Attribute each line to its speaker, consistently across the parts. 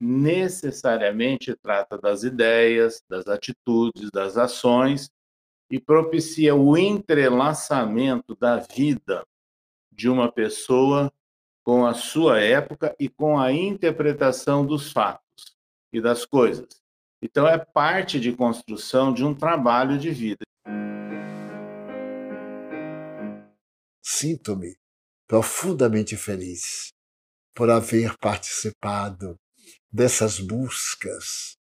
Speaker 1: necessariamente trata das ideias, das atitudes, das ações e propicia o entrelaçamento da vida de uma pessoa com a sua época e com a interpretação dos fatos e das coisas. Então, é parte de construção de um trabalho de vida.
Speaker 2: Sinto-me profundamente feliz por haver participado dessas buscas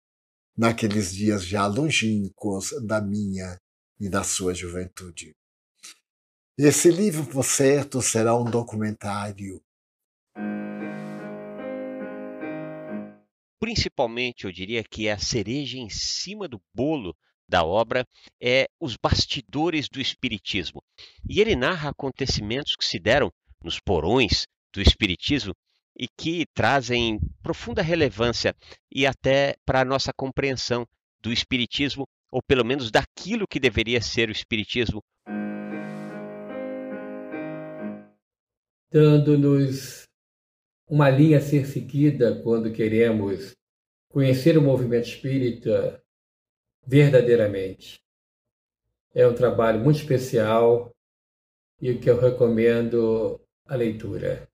Speaker 2: naqueles dias já longínquos da minha e da sua juventude. Esse livro, por certo, será um documentário.
Speaker 3: Principalmente, eu diria que a cereja em cima do bolo da obra é os bastidores do espiritismo. E ele narra acontecimentos que se deram nos porões do espiritismo e que trazem profunda relevância e até para a nossa compreensão do espiritismo ou pelo menos daquilo que deveria ser o espiritismo.
Speaker 4: Dando-nos uma linha a ser seguida quando queremos conhecer o movimento espírita verdadeiramente. É um trabalho muito especial e que eu recomendo a leitura.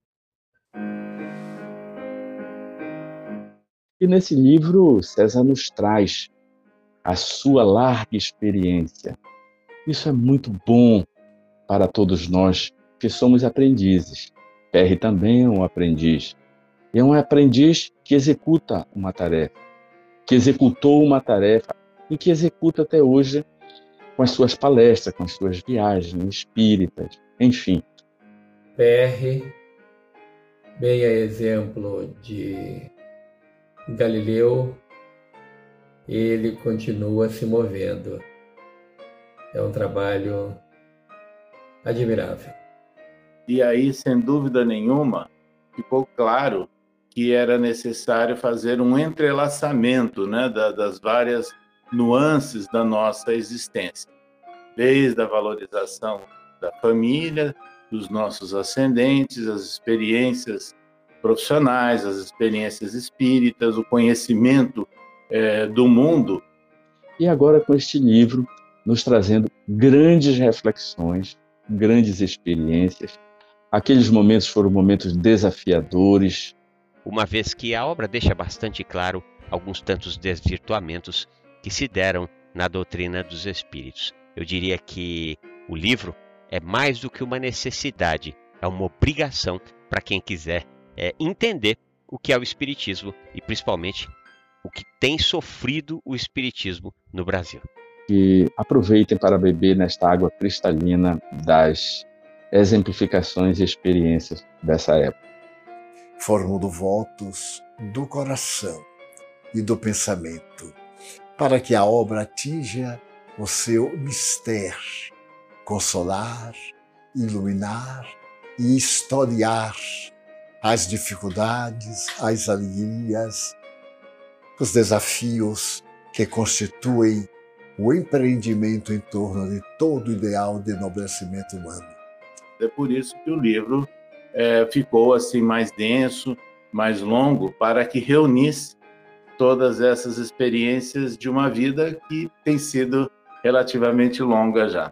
Speaker 5: E nesse livro, César nos traz a sua larga experiência. Isso é muito bom para todos nós que somos aprendizes. Perry também é um aprendiz. é um aprendiz que executa uma tarefa, que executou uma tarefa e que executa até hoje com as suas palestras, com as suas viagens espíritas, enfim.
Speaker 4: PR, bem a exemplo de Galileu, ele continua se movendo. É um trabalho admirável.
Speaker 1: E aí, sem dúvida nenhuma, ficou claro que era necessário fazer um entrelaçamento né, das várias nuances da nossa existência, desde a valorização da família, dos nossos ascendentes, as experiências profissionais, as experiências espíritas, o conhecimento é, do mundo.
Speaker 5: E agora com este livro, nos trazendo grandes reflexões, grandes experiências. Aqueles momentos foram momentos desafiadores.
Speaker 3: Uma vez que a obra deixa bastante claro alguns tantos desvirtuamentos que se deram na doutrina dos espíritos. Eu diria que o livro é mais do que uma necessidade, é uma obrigação para quem quiser é, entender o que é o espiritismo e principalmente o que tem sofrido o espiritismo no Brasil.
Speaker 5: E aproveitem para beber nesta água cristalina das exemplificações e experiências dessa época.
Speaker 2: Formulo votos do coração e do pensamento para que a obra atinja o seu mistério, consolar, iluminar e historiar as dificuldades, as alegrias, os desafios que constituem o empreendimento em torno de todo o ideal de enobrecimento humano.
Speaker 1: É por isso que o livro é, ficou assim mais denso, mais longo, para que reunisse todas essas experiências de uma vida que tem sido relativamente longa já.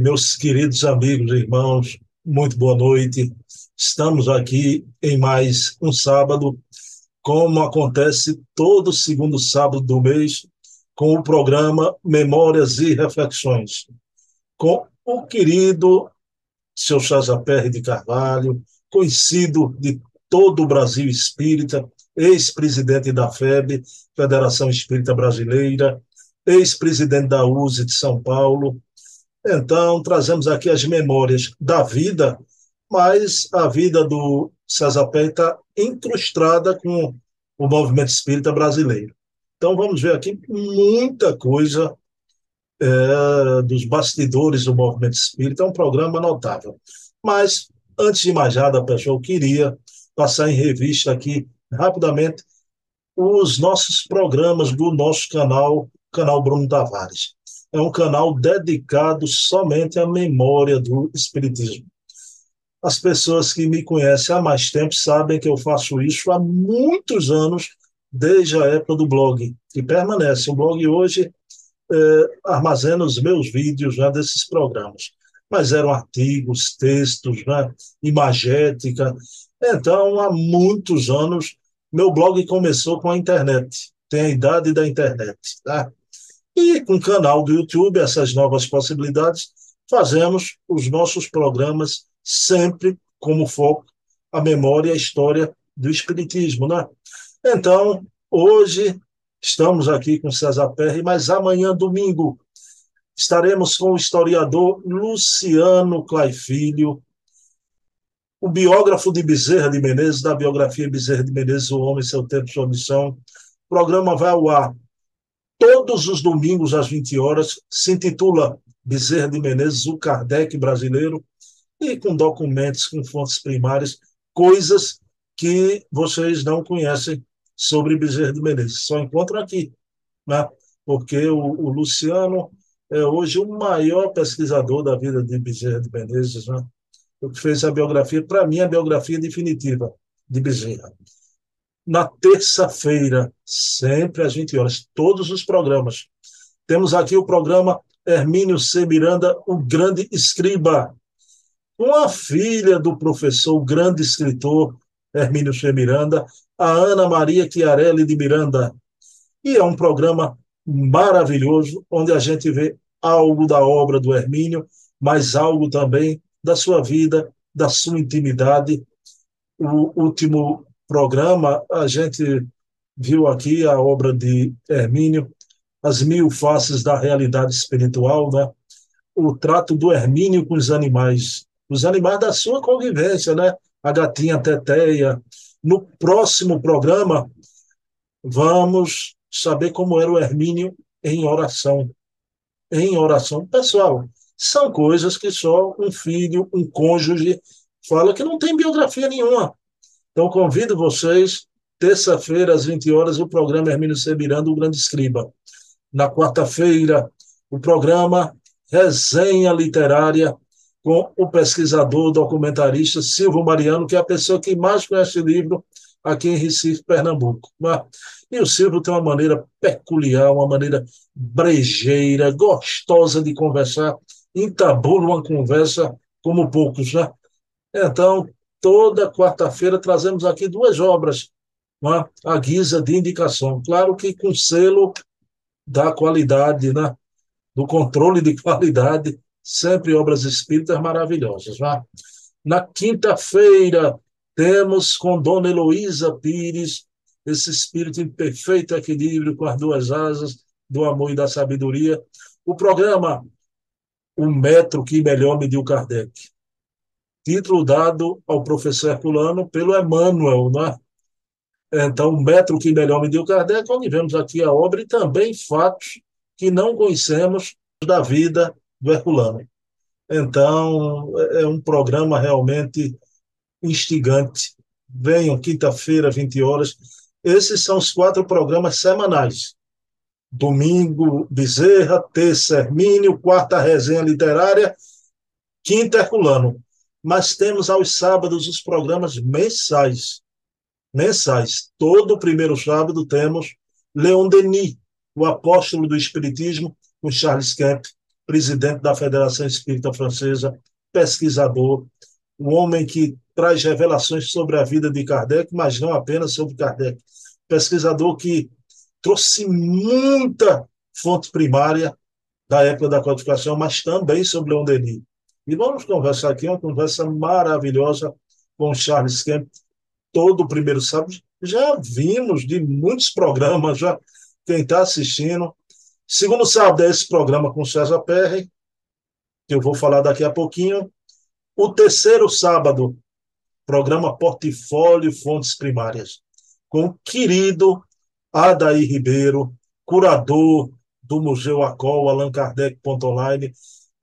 Speaker 6: Meus queridos amigos e irmãos, muito boa noite. Estamos aqui em mais um sábado, como acontece todo segundo sábado do mês, com o programa Memórias e Reflexões, com o querido seu Chazaperre de Carvalho, conhecido de todo o Brasil espírita, ex-presidente da FEB, Federação Espírita Brasileira, ex-presidente da USE de São Paulo, Então, trazemos aqui as memórias da vida, mas a vida do César Pé está incrustada com o movimento espírita brasileiro. Então, vamos ver aqui muita coisa é, dos bastidores do movimento espírita. É um programa notável. Mas, antes de mais nada, pessoal, eu queria passar em revista aqui, rapidamente, os nossos programas do nosso canal, canal Bruno Tavares. É um canal dedicado somente à memória do Espiritismo. As pessoas que me conhecem há mais tempo sabem que eu faço isso há muitos anos, desde a época do blog, que permanece. O blog hoje é, armazena os meus vídeos né, desses programas. Mas eram artigos, textos, né, imagética. Então, há muitos anos, meu blog começou com a internet. Tem a idade da internet. Tá? E com o canal do YouTube, essas novas possibilidades, fazemos os nossos programas sempre como foco a memória e a história do Espiritismo. Né? Então, hoje Estamos aqui com César Perry, mas amanhã, domingo, estaremos com o historiador Luciano Clay Filho, o biógrafo de Bezerra de Menezes, da biografia Bezerra de Menezes, O Homem, Seu Tempo, Sua Missão. O programa vai ao ar todos os domingos às 20 horas, se intitula Bezerra de Menezes, o Kardec brasileiro, e com documentos, com fontes primárias, coisas que vocês não conhecem sobre Bezerra de Menezes. Só encontram aqui, né? porque o, o, Luciano é hoje o maior pesquisador da vida de Bezerra de Menezes, né? o que fez a biografia, para mim, a biografia definitiva de Bezerra. Na terça-feira, sempre às 20 horas, todos os programas. Temos aqui o programa Hermínio C. Miranda, o grande escriba, com a filha do professor, o grande escritor Hermínio C. Miranda, a Ana Maria Chiarelli de Miranda. E é um programa maravilhoso, onde a gente vê algo da obra do Hermínio, mas algo também da sua vida, da sua intimidade. O último programa, a gente viu aqui a obra de Hermínio, As Mil Faces da Realidade Espiritual, né? o trato do Hermínio com os animais, os animais da sua convivência, né? a gatinha Teteia, no próximo programa, vamos saber como era o Hermínio em oração. Em oração. Pessoal, são coisas que só um filho, um cônjuge, fala que não tem biografia nenhuma. Então, convido vocês, terça-feira, às 20 horas, o programa Hermínio Sebirando, o Grande Escriba. Na quarta-feira, o programa Resenha Literária com o pesquisador, documentarista Silvio Mariano, que é a pessoa que mais conhece o livro aqui em Recife, Pernambuco. E o Silvio tem uma maneira peculiar, uma maneira brejeira, gostosa de conversar, entabula uma conversa como poucos, né? Então, toda quarta-feira trazemos aqui duas obras, né? a guisa de indicação. Claro que com selo da qualidade, né? do controle de qualidade sempre obras espíritas maravilhosas. Vá. Na quinta-feira, temos com Dona Heloísa Pires, esse espírito em perfeito equilíbrio com as duas asas do amor e da sabedoria, o programa O Metro que Melhor Mediu Kardec. Título dado ao professor Herculano pelo Emmanuel, né? Então, o Metro que Melhor Mediu Kardec, onde vemos aqui a obra e também fatos que não conhecemos da vida do Herculano. Então, é um programa realmente instigante. Venham quinta-feira, 20 horas. Esses são os quatro programas semanais. Domingo, Bezerra, terça, Hermínio, quarta, resenha literária, quinta, Herculano. Mas temos aos sábados os programas mensais. Mensais. Todo primeiro sábado temos Leon Denis, o apóstolo do Espiritismo, com Charles Kemp, presidente da Federação Espírita Francesa, pesquisador, um homem que traz revelações sobre a vida de Kardec, mas não apenas sobre Kardec. Pesquisador que trouxe muita fonte primária da época da codificação, mas também sobre Leon Denis. E vamos conversar aqui, uma conversa maravilhosa com Charles Kemp, todo o primeiro sábado. Já vimos de muitos programas, já quem está assistindo Segundo sábado é esse programa com César Perry. que eu vou falar daqui a pouquinho. O terceiro sábado, programa Portfólio Fontes Primárias, com o querido Adair Ribeiro, curador do Museu Acol, Allan Kardec.online,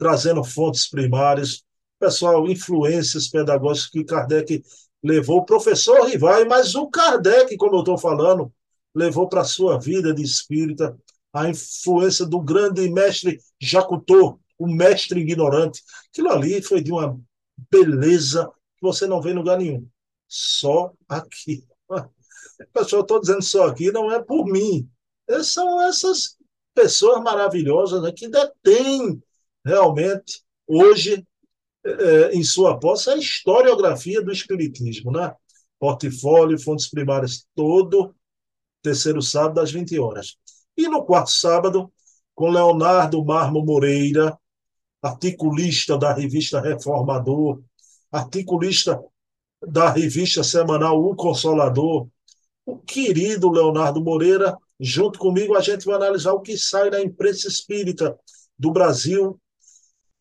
Speaker 6: trazendo fontes primárias, pessoal, influências pedagógicas que Kardec levou. O professor Rivai, mas o Kardec, como eu estou falando, levou para a sua vida de espírita a influência do grande mestre Jacutô, o mestre ignorante. Aquilo ali foi de uma beleza que você não vê em lugar nenhum. Só aqui. Pessoal, estou dizendo só aqui, não é por mim. São essas pessoas maravilhosas né, que detêm realmente, hoje, é, em sua posse, a historiografia do Espiritismo. Né? Portfólio, fontes primárias, todo terceiro sábado, às 20 horas. E no quarto sábado, com Leonardo Marmo Moreira, articulista da revista Reformador, articulista da revista semanal O Consolador, o querido Leonardo Moreira, junto comigo, a gente vai analisar o que sai da imprensa espírita do Brasil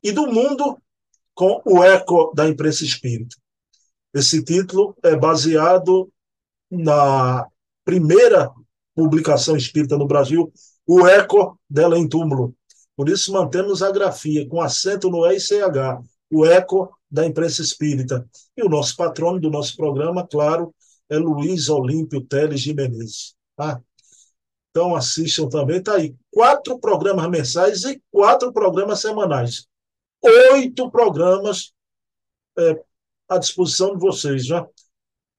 Speaker 6: e do mundo com o eco da imprensa espírita. Esse título é baseado na primeira publicação espírita no Brasil, o eco dela em túmulo. Por isso mantemos a grafia com acento no E e CH, o eco da imprensa espírita. E o nosso patrono do nosso programa, claro, é Luiz Olímpio Teles de Menezes. Tá? Então assistam também. Está aí quatro programas mensais e quatro programas semanais. Oito programas é, à disposição de vocês. Já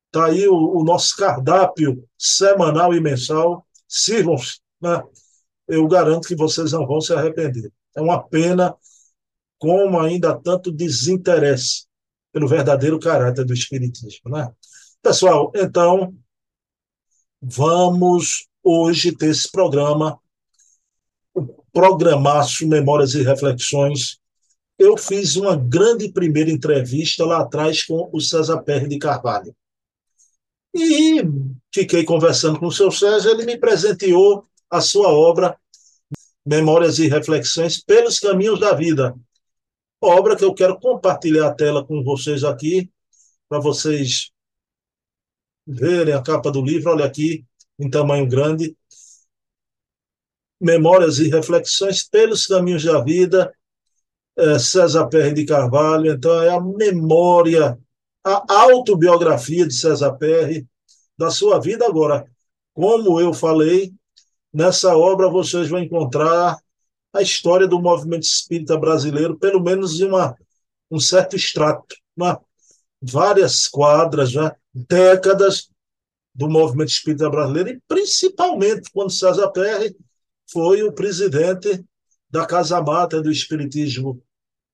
Speaker 6: está aí o, o, nosso cardápio semanal e mensal. Sirvam-se. Né? Eu garanto que vocês não vão se arrepender. É uma pena como ainda há tanto desinteresse pelo verdadeiro caráter do Espiritismo. Né? Pessoal, então, vamos hoje ter esse programa, o programaço Memórias e Reflexões. Eu fiz uma grande primeira entrevista lá atrás com o César Perry de Carvalho. E fiquei conversando com o seu César, ele me presenteou a sua obra Memórias e Reflexões pelos Caminhos da Vida. Obra que eu quero compartilhar a tela com vocês aqui, para vocês verem a capa do livro. Olha aqui, em tamanho grande. Memórias e Reflexões pelos Caminhos da Vida, é, César Perry de Carvalho. Então, é a memória, a autobiografia de César Perry, da sua vida agora. Como eu falei, nessa obra vocês vão encontrar a história do movimento espírita brasileiro, pelo menos em uma, um certo extrato, uma, várias quadras, já, décadas do movimento espírita brasileiro, e principalmente quando César Perry foi o presidente da Casa Mata do Espiritismo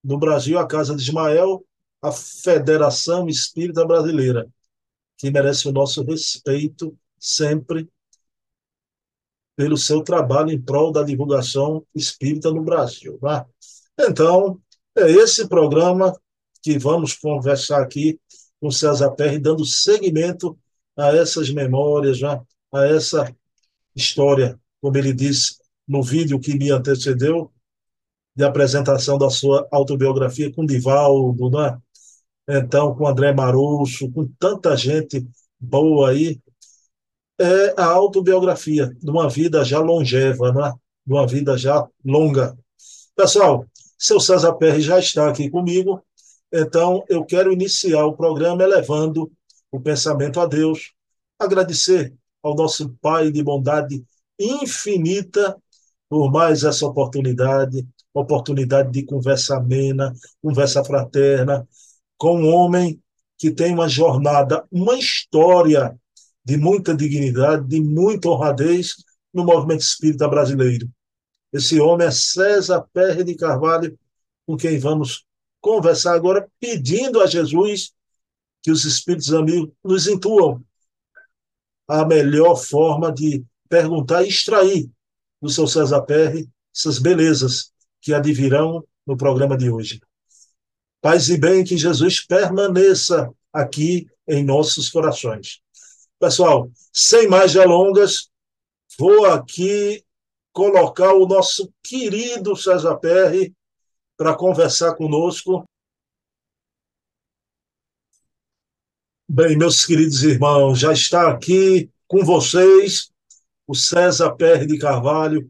Speaker 6: no Brasil, a Casa de Ismael, a Federação Espírita Brasileira, que merece o nosso respeito sempre pelo seu trabalho em prol da divulgação espírita no Brasil. Né? Então, é esse programa que vamos conversar aqui com César Perry, dando seguimento a essas memórias, já, a essa história, como ele disse no vídeo que me antecedeu, de apresentação da sua autobiografia com Divaldo, né? então com André Marusso, com tanta gente boa aí, é a autobiografia de uma vida já longeva, né? de uma vida já longa. Pessoal, seu César Perry já está aqui comigo, então eu quero iniciar o programa elevando o pensamento a Deus, agradecer ao nosso Pai de bondade infinita por mais essa oportunidade, oportunidade de conversa amena, conversa fraterna, com um homem que tem uma jornada, uma história de muita dignidade, de muita honradez no movimento espírita brasileiro. Esse homem é César Perry de Carvalho, com quem vamos conversar agora, pedindo a Jesus que os espíritos amigos nos intuam a melhor forma de perguntar e extrair do seu César Perry essas belezas que advirão no programa de hoje. Paz e bem, que Jesus permaneça aqui em nossos corações. Pessoal, sem mais delongas, vou aqui colocar o nosso querido César Perry para conversar conosco. Bem, meus queridos irmãos, já está aqui com vocês o César Perry de Carvalho,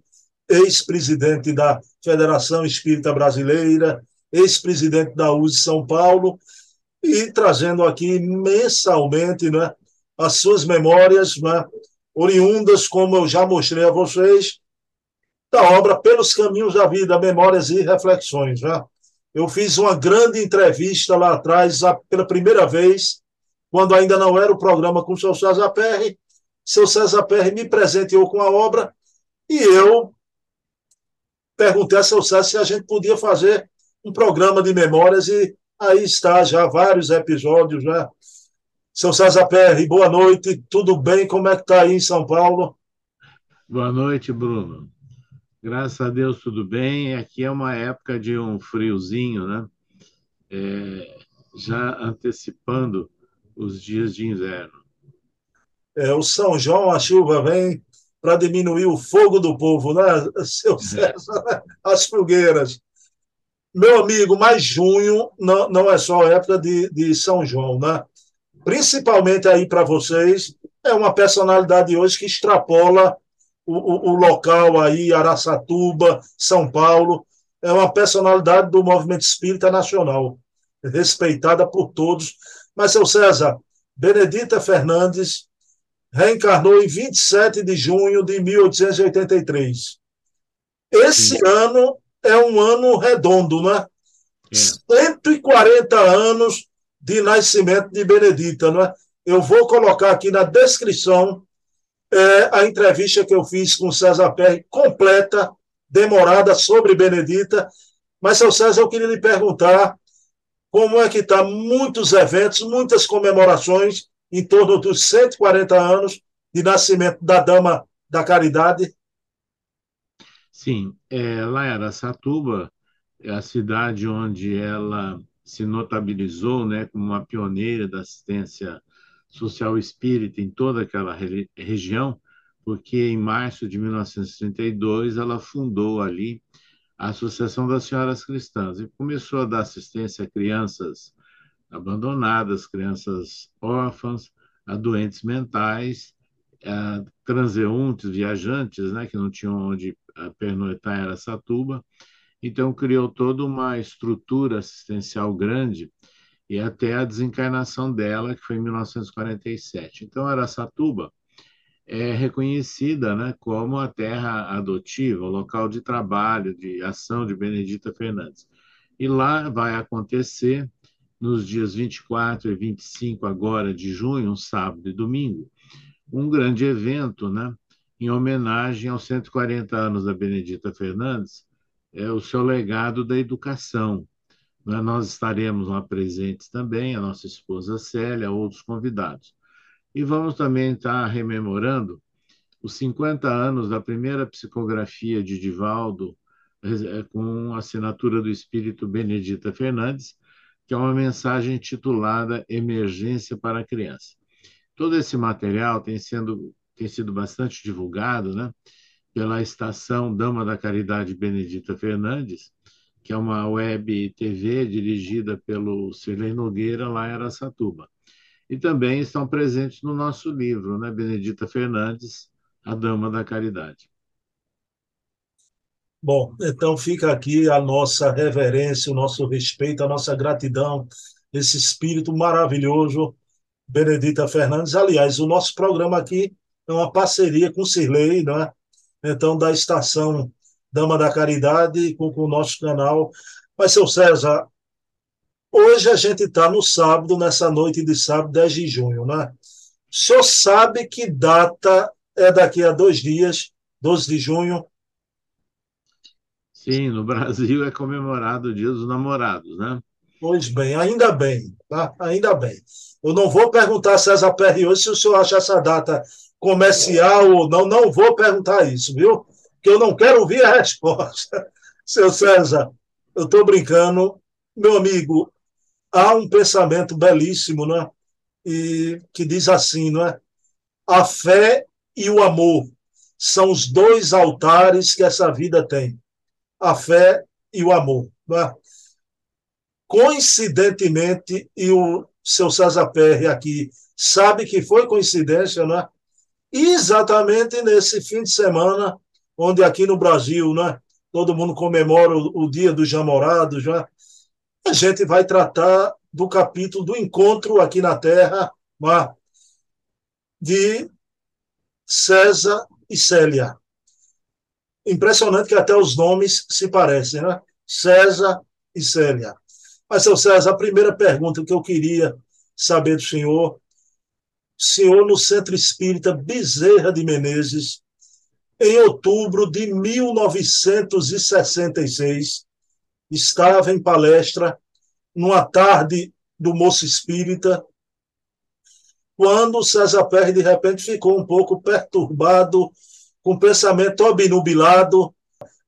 Speaker 6: ex-presidente da Federação Espírita Brasileira, ex-presidente da USE São Paulo, e trazendo aqui mensalmente né, as suas memórias né, oriundas, como eu já mostrei a vocês, da obra Pelos Caminhos da Vida, Memórias e Reflexões. Né? Eu fiz uma grande entrevista lá atrás, pela primeira vez, quando ainda não era o programa com o seu César Perry. Seu César Perry me presenteou com a obra e eu perguntei a seu César se a gente podia fazer um programa de memórias e aí está já vários episódios, né? Seu César Perry, boa noite, tudo bem? Como é que está aí em São Paulo?
Speaker 1: Boa noite, Bruno. Graças a Deus, tudo bem. Aqui é uma época de um friozinho, né? É, já antecipando os dias de inverno.
Speaker 6: É, o São João, a chuva vem para diminuir o fogo do povo, né, seu é. César? As fogueiras. Meu amigo, mas junho não, não é só época de, de São João, né? principalmente aí para vocês, é uma personalidade hoje que extrapola o, o, o, local aí, Araçatuba, São Paulo, é uma personalidade do movimento espírita nacional, respeitada por todos. Mas, seu César, Benedita Fernandes reencarnou em 27 de junho de 1883. Esse Sim. ano é um ano redondo, né? É. 140 anos de nascimento de Benedita, não é? Eu vou colocar aqui na descrição é, a entrevista que eu fiz com César Perry, completa, demorada, sobre Benedita. Mas, seu César, eu queria lhe perguntar como é que está muitos eventos, muitas comemorações em torno dos 140 anos de nascimento da Dama da Caridade.
Speaker 1: Sim, é, lá em Aracatuba, é a cidade onde ela se notabilizou né, como uma pioneira da assistência social espírita em toda aquela re região, porque em março de 1932 ela fundou ali a Associação das Senhoras Cristãs e começou a dar assistência a crianças abandonadas, crianças órfãs, a doentes mentais, a transeuntes, viajantes, né, que não tinham onde pernoitar em Aracatuba, então, criou toda uma estrutura assistencial grande e até a desencarnação dela, que foi em 1947. Então, Araçatuba é reconhecida né, como a terra adotiva, o local de trabalho, de ação de Benedita Fernandes. E lá vai acontecer, nos dias 24 e 25 agora de junho, um sábado e domingo, um grande evento né, em homenagem aos 140 anos da Benedita Fernandes, é, o seu legado da educação. Né? Nós estaremos lá presentes também, a nossa esposa Célia, outros convidados. E vamos também estar rememorando os 50 anos da primeira psicografia de Divaldo, é, com assinatura do espírito Benedita Fernandes, que é uma mensagem intitulada Emergência para a Criança. Todo esse material tem, sendo, tem sido bastante divulgado, né? pela estação Dama da Caridade Benedita Fernandes, que é uma web TV dirigida pelo Sirlei Nogueira, lá em Aracatuba. E também estão presentes no nosso livro, né? Benedita Fernandes, A Dama da Caridade.
Speaker 6: Bom, então fica aqui a nossa reverência, o nosso respeito, a nossa gratidão, esse espírito maravilhoso, Benedita Fernandes. Aliás, o nosso programa aqui é uma parceria com o Sirlei, não é? então, da estação Dama da Caridade com, com o nosso canal. Mas, seu César, hoje a gente está no sábado, nessa noite de sábado, 10 de junho, né? O senhor sabe que data é daqui a dois dias, 12 de junho?
Speaker 1: Sim, no Brasil é comemorado o Dia dos Namorados, né?
Speaker 6: Pois bem, ainda bem, tá? Ainda bem. Eu não vou perguntar a César Perry hoje se o senhor acha essa data comercial ou não, não vou perguntar isso, viu? Porque eu não quero ouvir a resposta. Seu César, eu estou brincando. Meu amigo, há um pensamento belíssimo, né? E que diz assim, não é? A fé e o amor são os dois altares que essa vida tem. A fé e o amor. Né? Coincidentemente, e o seu César Perry aqui sabe que foi coincidência, né? exatamente nesse fim de semana, onde aqui no Brasil, né, todo mundo comemora o, o Dia dos Namorados, né? a gente vai tratar do capítulo do encontro aqui na Terra né, de César e Célia. Impressionante que até os nomes se parecem, né? César e Célia. Mas, seu César, a primeira pergunta que eu queria saber do senhor senhor no Centro Espírita Bezerra de Menezes, em outubro de 1966, estava em palestra numa tarde do Moço Espírita, quando César Pérez de repente ficou um pouco perturbado, com pensamento obnubilado,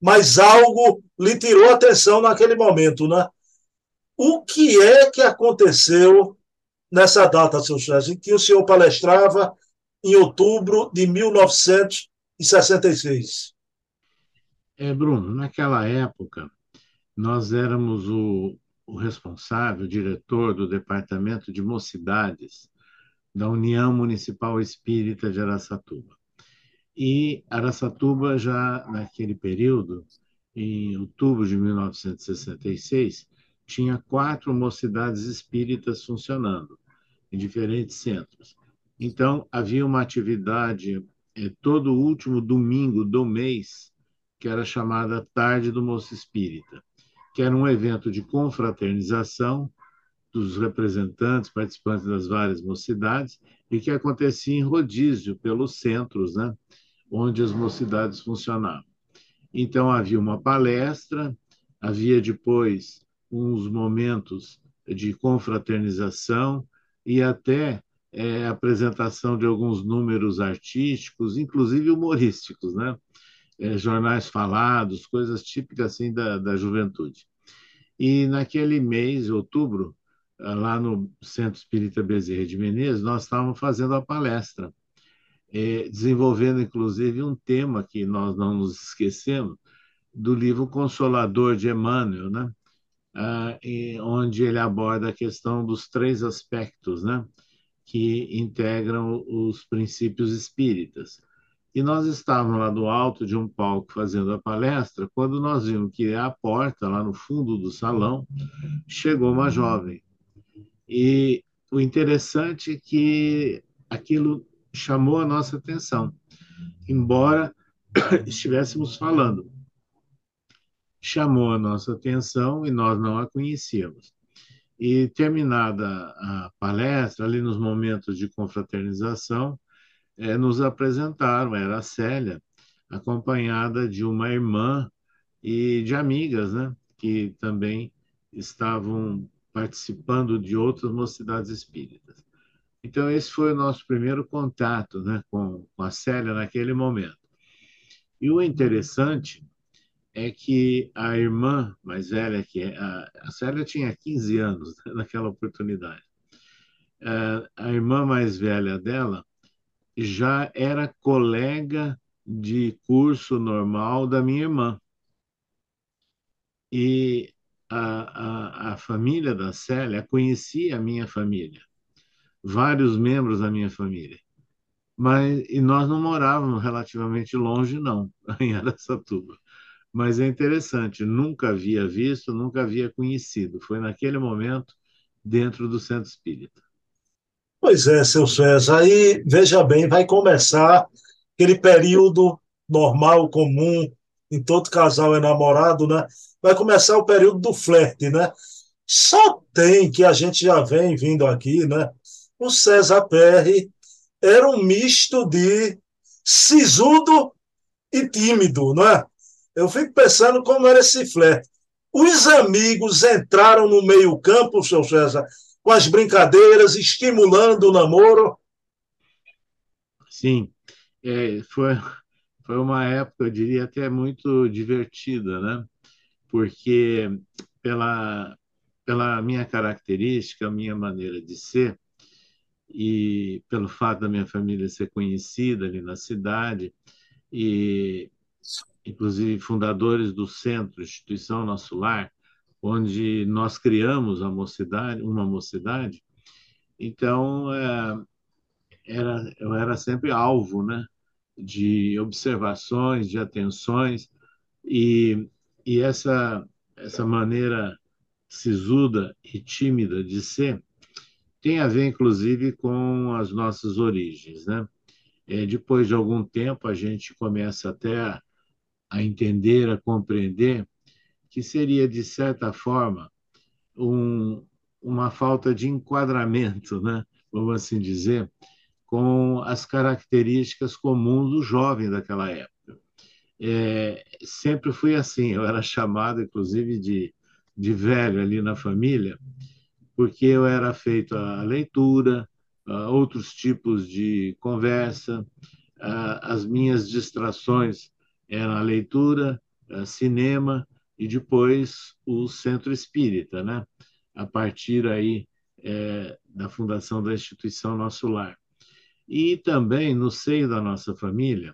Speaker 6: mas algo lhe tirou atenção naquele momento, né? O que é que aconteceu nessa data, seu César, em que o senhor palestrava em outubro de 1966.
Speaker 1: É, Bruno, naquela época, nós éramos o, o responsável, o diretor do Departamento de Mocidades da União Municipal Espírita de Araçatuba. E Araçatuba, já naquele período, em outubro de 1966, tinha quatro mocidades espíritas funcionando em diferentes centros. Então, havia uma atividade é, todo último domingo do mês, que era chamada Tarde do Moço Espírita, que era um evento de confraternização dos representantes, participantes das várias mocidades, e que acontecia em rodízio pelos centros, né, onde as mocidades funcionavam. Então, havia uma palestra, havia depois uns momentos de confraternização e até é, apresentação de alguns números artísticos, inclusive humorísticos, né? É, jornais falados, coisas típicas assim da, da juventude. E naquele mês, outubro, lá no Centro Espírita Bezerra de Menezes, nós estávamos fazendo a palestra, é, desenvolvendo inclusive um tema que nós não nos esquecemos, do livro Consolador de Emmanuel, né? Ah, onde ele aborda a questão dos três aspectos né, que integram os princípios espíritas. E nós estávamos lá do alto de um palco fazendo a palestra, quando nós vimos que a porta, lá no fundo do salão, chegou uma jovem. E o interessante é que aquilo chamou a nossa atenção, embora estivéssemos falando chamou a nossa atenção e nós não a conhecíamos. E terminada a palestra, ali nos momentos de confraternização, é, nos apresentaram, era a Célia, acompanhada de uma irmã e de amigas, né, que também estavam participando de outras mocidades espíritas. Então, esse foi o nosso primeiro contato né, com, com a Célia naquele momento. E o interessante é que a irmã mais velha, que é, a, a Célia tinha 15 anos naquela oportunidade, a irmã mais velha dela já era colega de curso normal da minha irmã. E a, a, a família da Célia conhecia a minha família, vários membros da minha família. Mas, e nós não morávamos relativamente longe, não, em Aracatuba. Mas é interessante, nunca havia visto, nunca havia conhecido. Foi naquele momento dentro do centro espírita.
Speaker 6: Pois é, seu César. Aí, veja bem, vai começar aquele período normal, comum, em todo casal é namorado, né? Vai começar o período do flerte, né? Só tem que a gente já vem vindo aqui, né? O César Perry era um misto de sisudo e tímido, não é? Eu fico pensando como era esse flerte. Os amigos entraram no meio-campo, seu César, com as brincadeiras, estimulando o namoro.
Speaker 1: Sim, é, foi, foi uma época, eu diria, até muito divertida, né? Porque pela, pela minha característica, minha maneira de ser, e pelo fato da minha família ser conhecida ali na cidade, e inclusive fundadores do centro, instituição Nosso Lar, onde nós criamos a mocidade, uma mocidade. Então, é, era, eu era sempre alvo, né, de observações, de atenções e, e essa essa maneira sisuda e tímida de ser tem a ver, inclusive, com as nossas origens, né? É, depois de algum tempo, a gente começa até a, a entender, a compreender que seria, de certa forma, um, uma falta de enquadramento, né? vamos assim dizer, com as características comuns do jovem daquela época. É, sempre fui assim, eu era chamado, inclusive, de, de velho ali na família, porque eu era feito a leitura, a outros tipos de conversa, as minhas distrações eram a leitura, a cinema e depois o centro espírita, né? A partir aí é, da fundação da instituição Nosso Lar. E também no seio da nossa família,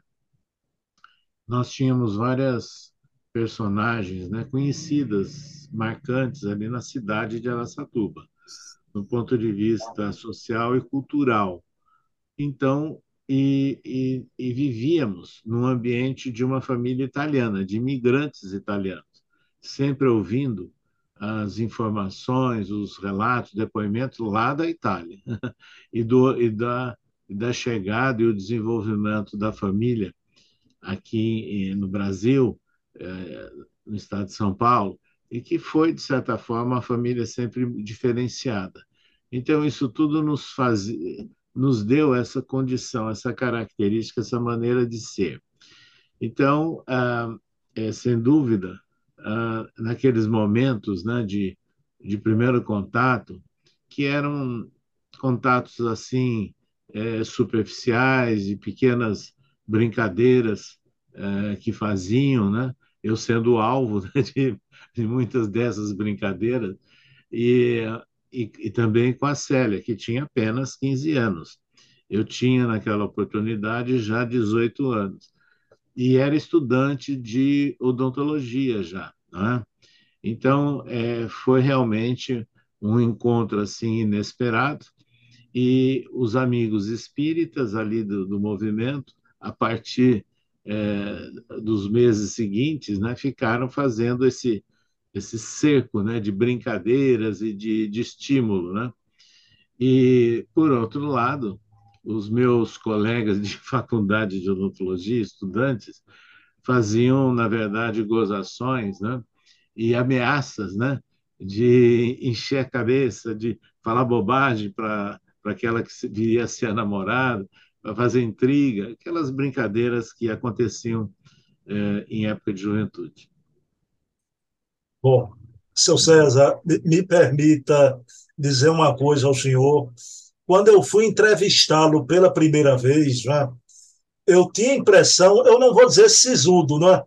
Speaker 1: nós tínhamos várias personagens né, conhecidas, marcantes ali na cidade de Araçatuba, do ponto de vista social e cultural. Então, e, e, e, vivíamos num ambiente de uma família italiana, de imigrantes italianos, sempre ouvindo as informações, os relatos, depoimentos lá da Itália e, do, e, da, da chegada e o desenvolvimento da família aqui no Brasil, é, no estado de São Paulo, e que foi, de certa forma, uma família sempre diferenciada. Então, isso tudo nos, faz, nos deu essa condição, essa característica, essa maneira de ser. Então, ah, é, sem dúvida, ah, naqueles momentos né, de, de primeiro contato, que eram contatos assim é, superficiais e pequenas brincadeiras é, que faziam, né? Eu sendo alvo né, de, de, muitas dessas brincadeiras e, e, e também com a Célia, que tinha apenas 15 anos. Eu tinha naquela oportunidade já 18 anos e era estudante de odontologia já, né? Então é, foi realmente um encontro assim inesperado e os amigos espíritas ali do, do movimento a partir é, dos meses seguintes, né, ficaram fazendo esse esse cerco, né, de brincadeiras e de, de estímulo, né? E por outro lado, os meus colegas de faculdade de odontologia, estudantes, faziam, na verdade, gozações, né? E ameaças, né? De encher a cabeça, de falar bobagem para aquela que viria a ser namorada, para fazer intriga, aquelas brincadeiras que aconteciam é, em época de juventude.
Speaker 6: Bom, seu César, me permita dizer uma coisa ao senhor. Quando eu fui entrevistá-lo pela primeira vez, já, eu tinha a impressão, eu não vou dizer sisudo, não é?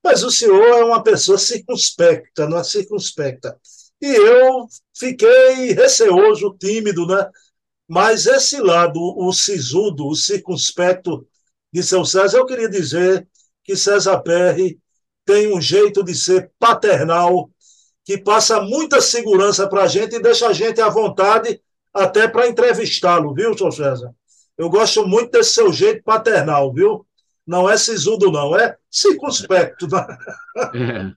Speaker 6: mas o senhor é uma pessoa circunspecta, não é circunspecta. E eu fiquei receoso, tímido, né? Mas esse lado, o sisudo, o circunspecto de seu César, eu queria dizer que César Perry tem um jeito de ser paternal, que passa muita segurança para a gente e deixa a gente à vontade até para entrevistá-lo, viu, seu César? Eu gosto muito desse seu jeito paternal, viu? Não é sisudo, não, é circunspecto.
Speaker 1: Né?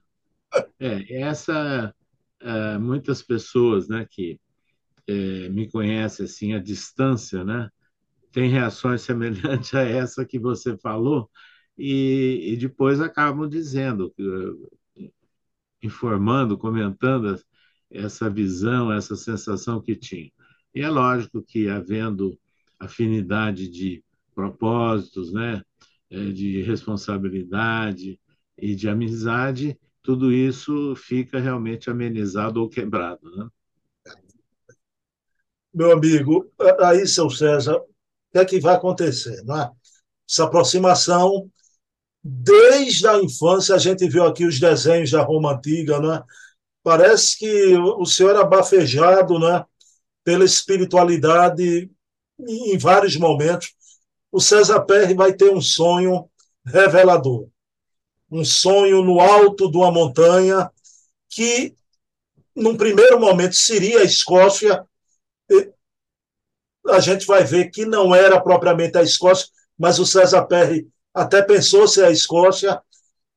Speaker 1: É, é essa, é, muitas pessoas né, que é, me conhece assim à distância, né? Tem reações semelhantes a essa que você falou e, e depois acabam dizendo, informando, comentando essa visão, essa sensação que tinha. E é lógico que havendo afinidade de propósitos, né, é, de responsabilidade e de amizade, tudo isso fica realmente amenizado ou quebrado, né?
Speaker 6: Meu amigo, aí, seu César, o que é que vai acontecer? Não é? Essa aproximação, desde a infância, a gente viu aqui os desenhos da Roma Antiga, né? parece que o senhor era bafejado né? pela espiritualidade em vários momentos. O César Perry vai ter um sonho revelador. um sonho no alto de uma montanha que, num primeiro momento, seria a Escócia. A gente vai ver que não era propriamente a Escócia, mas o César Perry até pensou ser a Escócia.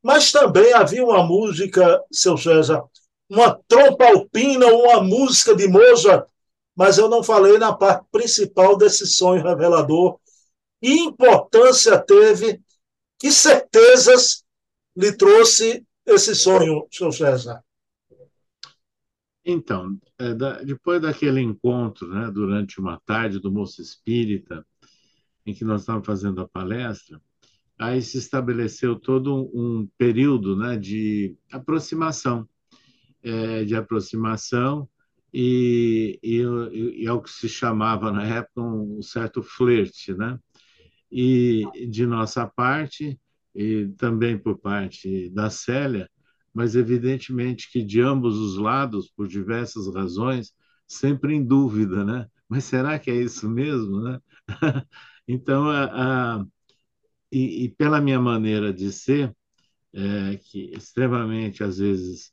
Speaker 6: Mas também havia uma música, seu César, uma trompa alpina, uma música de Mozart, mas eu não falei na parte principal desse sonho revelador. Que importância teve, que certezas lhe trouxe esse sonho, seu César?
Speaker 1: Então, é, depois daquele encontro, né, durante uma tarde do Moço Espírita, em que nós estávamos fazendo a palestra, aí se estabeleceu todo um período né, de aproximação é, de aproximação e, e, e, é o que se chamava na época um certo flerte, né? E de nossa parte, e também por parte da Célia, mas evidentemente que de ambos os lados, por diversas razões, sempre em dúvida, né? Mas será que é isso mesmo, né? então, a, a e, e, pela minha maneira de ser, é, que extremamente às vezes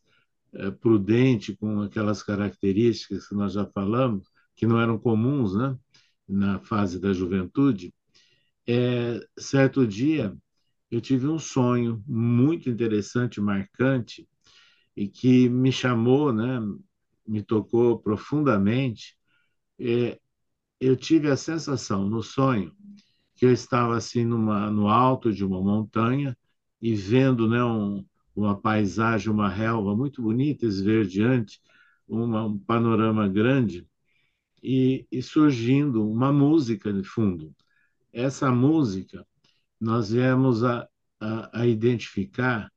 Speaker 1: é, prudente, com aquelas características que nós já falamos, que não eram comuns né, na fase da juventude, é, certo dia eu tive um sonho muito interessante, marcante, e que me chamou, né, me tocou profundamente. É, eu tive a sensação no sonho que eu estava assim numa, no alto de uma montanha e vendo né, um, uma paisagem, uma relva muito bonita, esverdeante, uma, um panorama grande, e, e surgindo uma música de fundo. Essa música, nós viemos a, a, a identificar,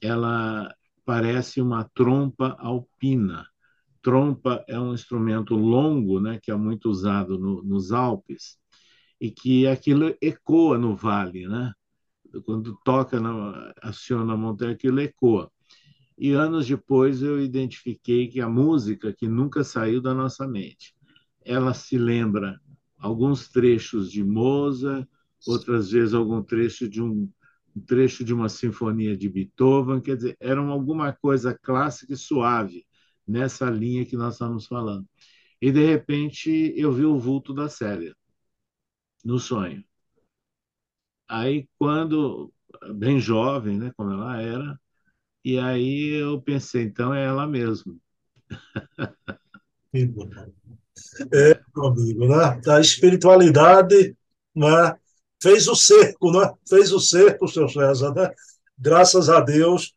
Speaker 1: ela parece uma trompa alpina. Trompa é um instrumento longo, né, que é muito usado no, nos Alpes, e que aquilo ecoa no vale, né? quando toca, na, aciona a montanha, aquilo ecoa. E anos depois eu identifiquei que a música, que nunca saiu da nossa mente, ela se lembra alguns trechos de Mozart, outras vezes algum trecho de um, um trecho de uma sinfonia de Beethoven, quer dizer, era alguma coisa clássica e suave nessa linha que nós estamos falando. E de repente eu vi o vulto da Célia no sonho. Aí, quando, bem jovem, né, como ela era, e aí eu pensei, então é ela mesma.
Speaker 6: É, amigo, né? A espiritualidade né? Fez o cerco, né? Fez o cerco, seu César, né? Graças a Deus.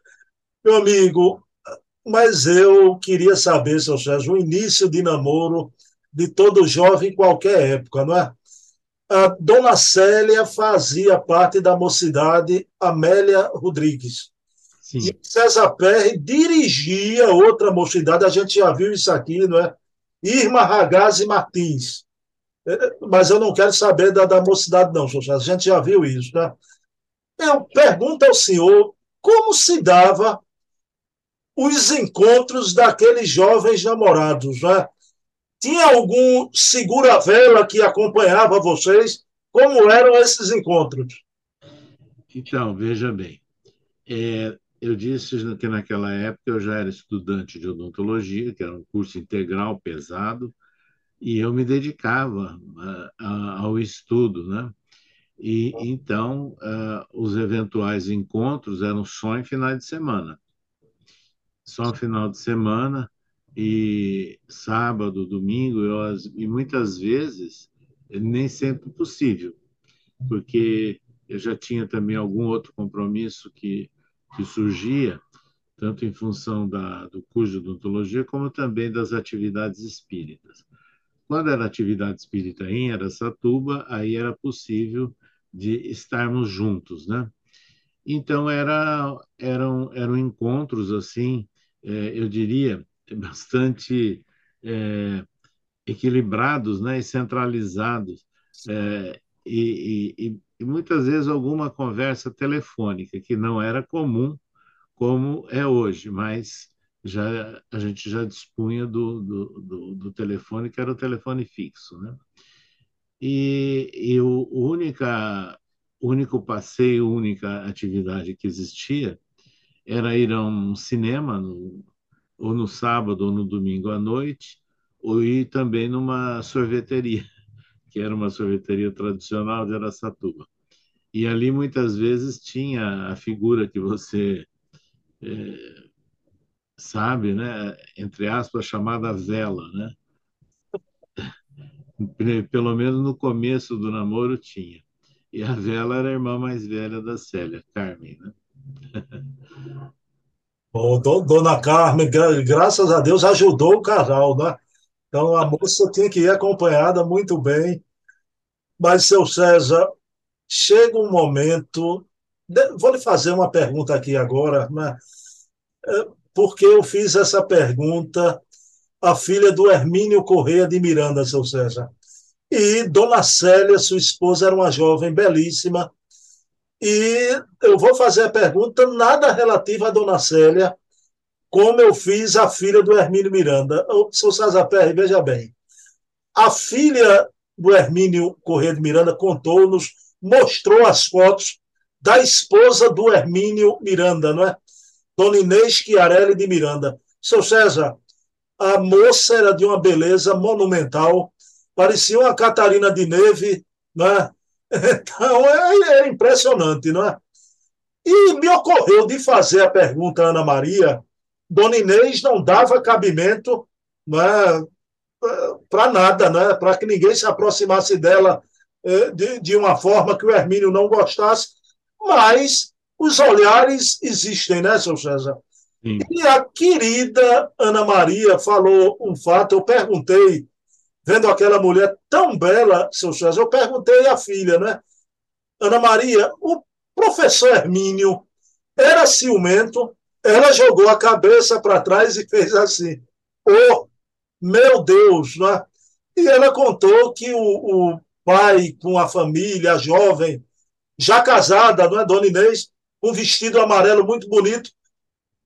Speaker 6: Meu amigo, mas eu queria saber, seu César, o início de namoro de todo jovem em qualquer época, não é? a Dona Célia fazia parte da mocidade Amélia Rodrigues. Sim. E César Perry dirigia outra mocidade, a gente já viu isso aqui, não é? Irma Ragazzi Martins. Mas eu não quero saber da, da mocidade, não, a gente já viu isso, né? Eu pergunto ao senhor como se dava os encontros daqueles jovens namorados, né? Tinha algum segura-vela que acompanhava vocês? Como eram esses encontros?
Speaker 1: Então, veja bem. É, eu disse que naquela época eu já era estudante de odontologia, que era um curso integral pesado, e eu me dedicava a, ao estudo, né? E então uh, os eventuais encontros eram só em final de semana. Só no final de semana e sábado, domingo, eu, e muitas vezes nem sempre possível, porque eu já tinha também algum outro compromisso que, que surgia, tanto em função da, do curso de odontologia, como também das atividades espíritas. Quando era atividade espírita em Aracatuba, aí era possível de estarmos juntos, né? Então, era, eram, eram encontros, assim, é, eu diria, bastante é, equilibrados né, e centralizados. É, e, e, e, muitas vezes alguma conversa telefônica, que não era comum como é hoje, mas já a gente já dispunha do, do, do, do telefone, que era o telefone fixo. Né? E, e o, única único passeio, única atividade que existia era ir a um cinema, no, ou no sábado ou no domingo à noite, ou ir também numa sorveteria, que era uma sorveteria tradicional de Aracatuba. E ali muitas vezes tinha a figura que você é, sabe, né? Entre aspas, chamada vela, né? Pelo menos no começo do namoro tinha. E a Vela era a irmã mais velha da Célia, Carmen, né?
Speaker 6: Dona Carmen, graças a Deus, ajudou o casal, né? Então a moça tinha que ir acompanhada muito bem. Mas, seu César, chega um momento. Vou lhe fazer uma pergunta aqui agora, né? Porque eu fiz essa pergunta à filha do Hermínio Correia de Miranda, seu César. E Dona Célia, sua esposa, era uma jovem belíssima. E eu vou fazer a pergunta nada relativa a Dona Célia, como eu fiz a filha do Hermínio Miranda. O seu César Perry, veja bem. A filha do Hermínio Corrêa de Miranda contou-nos, mostrou as fotos da esposa do Hermínio Miranda, não é? Dona Inês Chiarelli de Miranda. Seu César, a moça era de uma beleza monumental, parecia uma Catarina de Neve, né? Então é, é impressionante, não é? E me ocorreu de fazer a pergunta a Ana Maria, Dona Inês não dava cabimento né, para nada, né, para que ninguém se aproximasse dela é, de, de uma forma que o Hermínio não gostasse, mas os olhares existem, né, seu César? Sim. E a querida Ana Maria falou um fato, eu perguntei vendo aquela mulher tão bela, seu César, eu perguntei à filha, né? Ana Maria, o professor Hermínio era ciumento? Ela jogou a cabeça para trás e fez assim: Oh, meu Deus! Né? E ela contou que o, o pai, com a família, a jovem, já casada, não é, Dona Inês, um vestido amarelo muito bonito,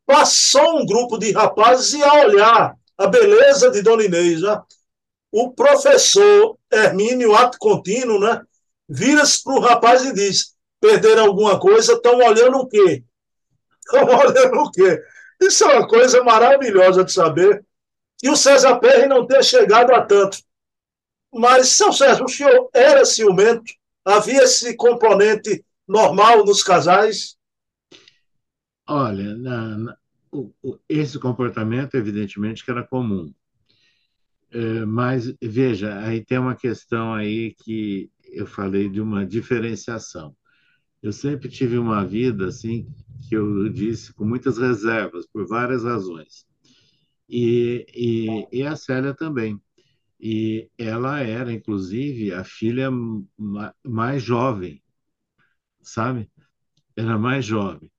Speaker 6: passou um grupo de rapazes e a olhar a beleza de Dona Inês, né? o professor Hermínio, ato contínuo, né, vira-se para o rapaz e diz: perderam alguma coisa, estão olhando o quê? Estão olhando o quê? Isso é uma coisa maravilhosa de saber. E o César Perry não ter chegado a tanto. Mas, seu César, o senhor era ciumento? Havia esse componente normal nos casais?
Speaker 1: Olha, na, na, o, o, esse comportamento, evidentemente, que era comum. É, mas veja, aí tem uma questão aí que eu falei de uma diferenciação. Eu sempre tive uma vida assim que eu disse com muitas reservas por várias razões. E, e, e a Célia também. E ela era, inclusive, a filha mais jovem, sabe? Era mais jovem.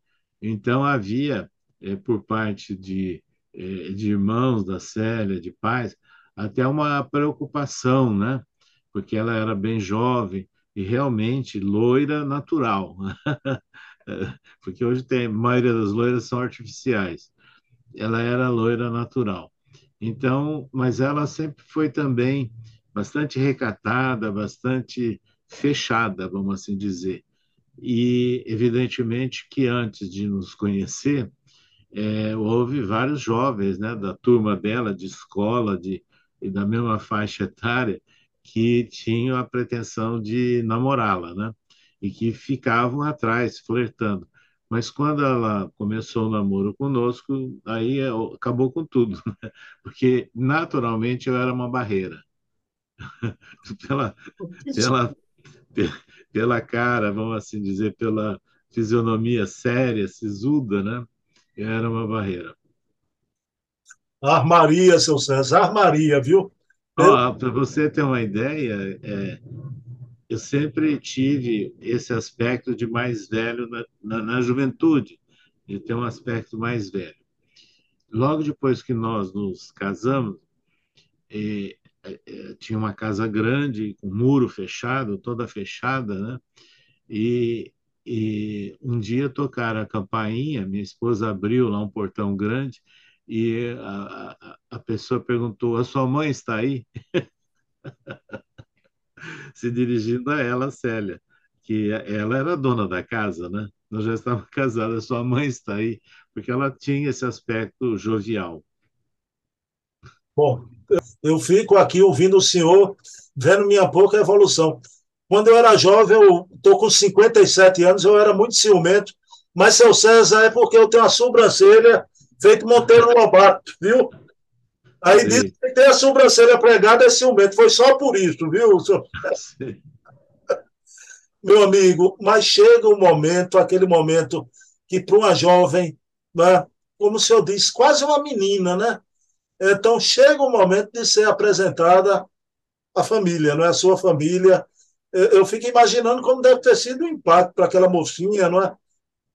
Speaker 1: Então havia, é, por parte de, é, de irmãos da Célia, de pais, até uma preocupação, né? Porque ela era bem jovem e realmente loira natural. Porque hoje tem, a maioria das loiras são artificiais. Ela era loira natural. Então, mas ela sempre foi também bastante recatada, bastante fechada, vamos assim dizer. E, evidentemente, que antes de nos conhecer, é, houve vários jovens né, da turma dela, de escola, de, e da mesma faixa etária que tinham a pretensão de namorá-la, né? E que ficavam atrás, flertando. Mas quando ela começou o namoro conosco, aí acabou com tudo, né? porque naturalmente eu era uma barreira. pela, pela, pela cara, vamos assim dizer, pela fisionomia séria, sisuda, né? Era uma barreira.
Speaker 6: Armaria, seu César, armaria, viu?
Speaker 1: Oh, Para você ter uma ideia, é, eu sempre tive esse aspecto de mais velho na, na, na juventude, de ter um aspecto mais velho. Logo depois que nós nos casamos, é, é, tinha uma casa grande, com muro fechado, toda fechada, né? E, e um dia tocaram a campainha, minha esposa abriu lá um portão grande e a, a pessoa perguntou: A sua mãe está aí? Se dirigindo a ela, Célia. que ela era dona da casa, né? Nós já estávamos casados, sua mãe está aí, porque ela tinha esse aspecto jovial.
Speaker 6: Bom, eu fico aqui ouvindo o senhor, vendo minha pouca evolução. Quando eu era jovem, eu estou com 57 anos, eu era muito ciumento, mas seu César é porque eu tenho a sobrancelha feito Monteiro Lobato, viu? Aí Sim. que tem a sobrancelha pregada é ciumento, foi só por isso, viu? Sim. Meu amigo, mas chega um momento, aquele momento que para uma jovem, né, como o senhor disse, quase uma menina, né? Então chega o momento de ser apresentada a família, não é a sua família. Eu fico imaginando como deve ter sido o impacto para aquela mocinha, não é?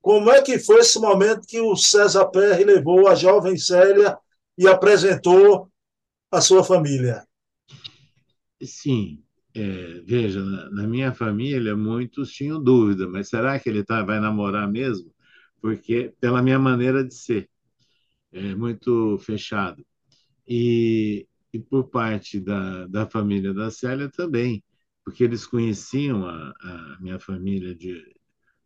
Speaker 6: Como é que foi esse momento que o César Perry levou a jovem Célia e apresentou a sua família?
Speaker 1: Sim, é, veja, na, minha família muitos tinham dúvida, mas será que ele tá, vai namorar mesmo? Porque pela minha maneira de ser, é muito fechado. E, e por parte da, da família da Célia também, porque eles conheciam a, a minha família de,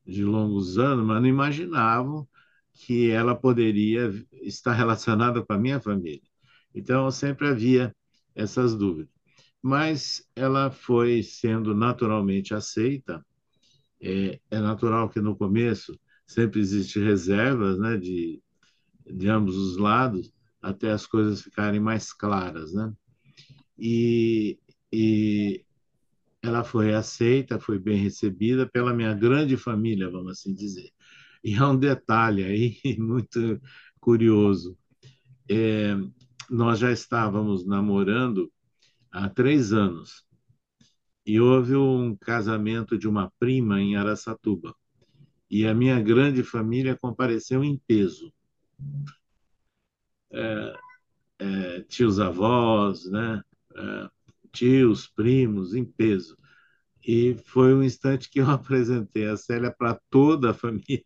Speaker 1: de longos anos, mas não imaginavam que ela poderia estar relacionada com a minha família. Então, sempre havia essas dúvidas. Mas ela foi sendo naturalmente aceita. É, é natural que no começo sempre existe reservas né, de, de ambos os lados, até as coisas ficarem mais claras, né? E, e ela foi aceita, foi bem recebida pela minha grande família, vamos assim dizer. E há um detalhe aí muito curioso. É, nós já estávamos namorando há três anos e houve um casamento de uma prima em Araçatuba. E a minha grande família compareceu em peso é, é, tios avós, né? É, tios, primos, em peso. E foi um instante que eu apresentei a Célia para toda a família.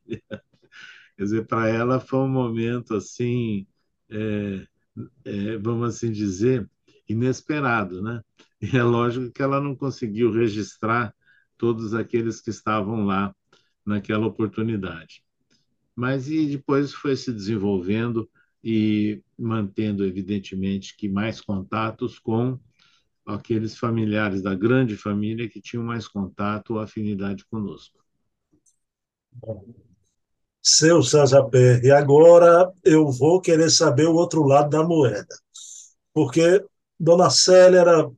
Speaker 1: Quer dizer, para ela foi um momento assim, é, é, vamos assim dizer, inesperado, né? E é lógico que ela não conseguiu registrar todos aqueles que estavam lá naquela oportunidade. Mas e depois foi se desenvolvendo e mantendo, evidentemente, que mais contatos com aqueles familiares da grande família que tinham mais contato ou afinidade conosco.
Speaker 6: Seu César Perry, agora eu vou querer saber o outro lado da moeda. Porque Dona Célia era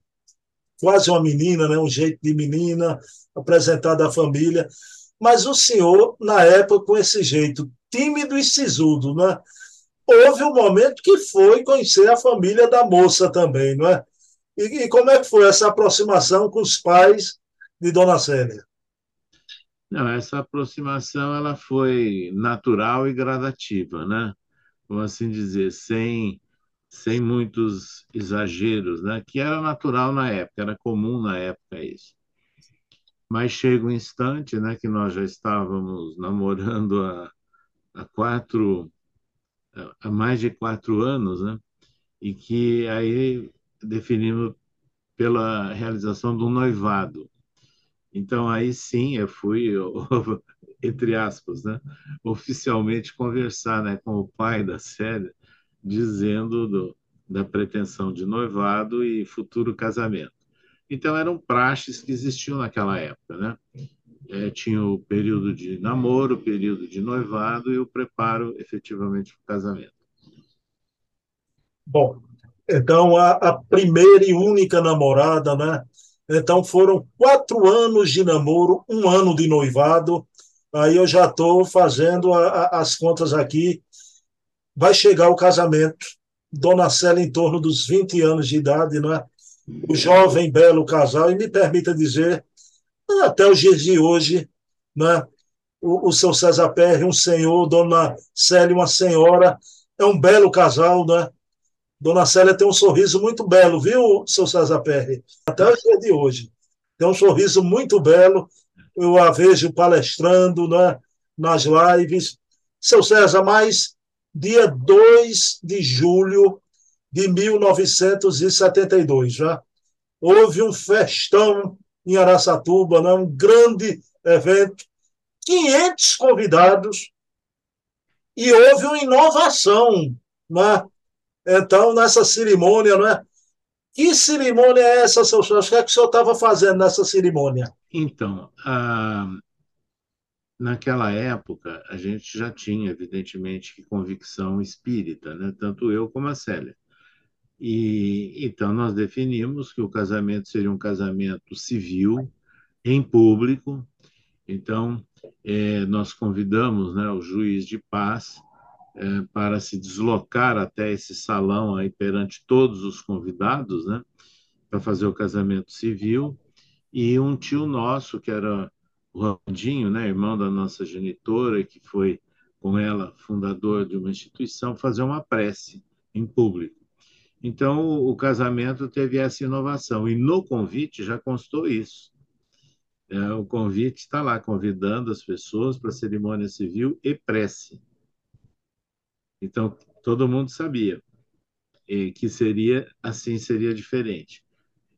Speaker 6: quase uma menina, né? um jeito de menina, apresentada à família. Mas o senhor, na época, com esse jeito tímido e sisudo, né? Houve um momento que foi conhecer a família da moça também, não é? E, e como é que foi essa aproximação com os pais de Dona Célia?
Speaker 1: Não, essa aproximação ela foi natural e gradativa, né? Vamos assim dizer, sem sem muitos exageros, né? Que era natural na época, era comum na época isso. Mas chega um instante, né, que nós já estávamos namorando há, há quatro há mais de quatro anos, né? E que aí definimos pela realização do noivado. Então aí sim eu fui, entre aspas, né, oficialmente conversar, né, com o pai da Célia, dizendo do, da pretensão de noivado e futuro casamento. Então eram praxes que existiam naquela época, né? É, tinha o período de namoro, o período de noivado e o preparo efetivamente para o casamento.
Speaker 6: Bom, então a, a, primeira e única namorada, né? Então foram quatro anos de namoro, um ano de noivado. Aí eu já estou fazendo a, a, as contas aqui. Vai chegar o casamento. Dona Célia em torno dos 20 anos de idade, né? O jovem, belo casal. E me permita dizer até os dias de hoje, né? o, o seu César Perry, um senhor, Dona Célia, uma senhora, é um belo casal, né? Dona Célia tem um sorriso muito belo, viu, seu César Perry? Até os dias de hoje. Tem um sorriso muito belo. Eu a vejo palestrando né, nas lives. Seu César, mais dia 2 de julho de 1972, já houve um festão em Araçatuba, né? um grande evento, 500 convidados e houve uma inovação, né? Então, nessa cerimônia, né? Que cerimônia é essa, seu senhor? O que, é que o senhor estava fazendo nessa cerimônia?
Speaker 1: Então, a... naquela época, a gente já tinha, evidentemente, convicção espírita, né? tanto eu como a Célia. E então nós definimos que o casamento seria um casamento civil, em público. Então, é, nós convidamos né, o juiz de paz é, para se deslocar até esse salão aí perante todos os convidados, né, para fazer o casamento civil. E um tio nosso, que era o Randinho, né, irmão da nossa genitora, que foi com ela fundador de uma instituição, fazer uma prece em público. Então, o casamento teve essa inovação. E no convite já constou isso. É, o convite está lá, convidando as pessoas para cerimônia civil e prece. Então, todo mundo sabia que seria assim seria diferente.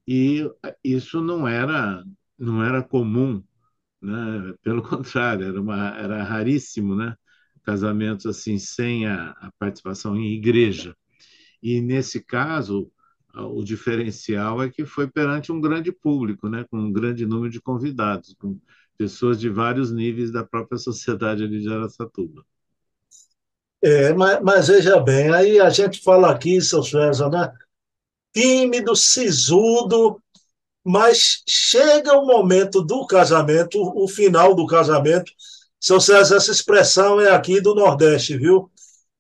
Speaker 1: E isso não era não era comum, né? Pelo contrário, era uma era raríssimo, né? Casamentos assim sem a, a participação em igreja. E nesse caso, o diferencial é que foi perante um grande público, né, com um grande número de convidados, com pessoas de vários níveis da própria sociedade ali de Aracatuba.
Speaker 6: É, mas, mas, veja bem, aí a gente fala aqui, seu César, né? Tímido, sisudo, mas chega o momento do casamento, o final do casamento. Seu César, essa expressão é aqui do Nordeste, viu?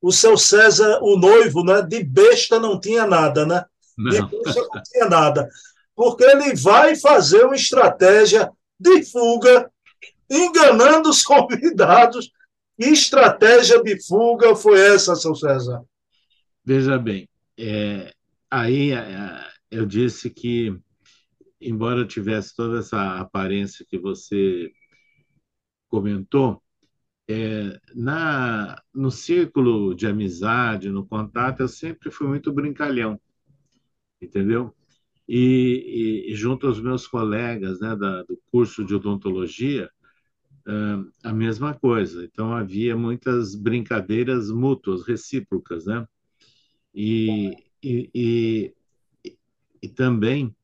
Speaker 6: O seu César, o noivo, né? De besta não tinha nada, né? Não. De besta não tinha nada. Porque ele vai fazer uma estratégia de fuga, enganando os convidados que estratégia de fuga foi essa, seu César?
Speaker 1: Veja bem, é, aí é, eu disse que, embora tivesse toda essa aparência que você comentou, é, na, no círculo de amizade, no contato, eu sempre fui muito brincalhão, entendeu? E, e, junto aos meus colegas né, da, do curso de odontologia, a mesma coisa. Então havia muitas brincadeiras mútuas, recíprocas, né? E, e, e, e também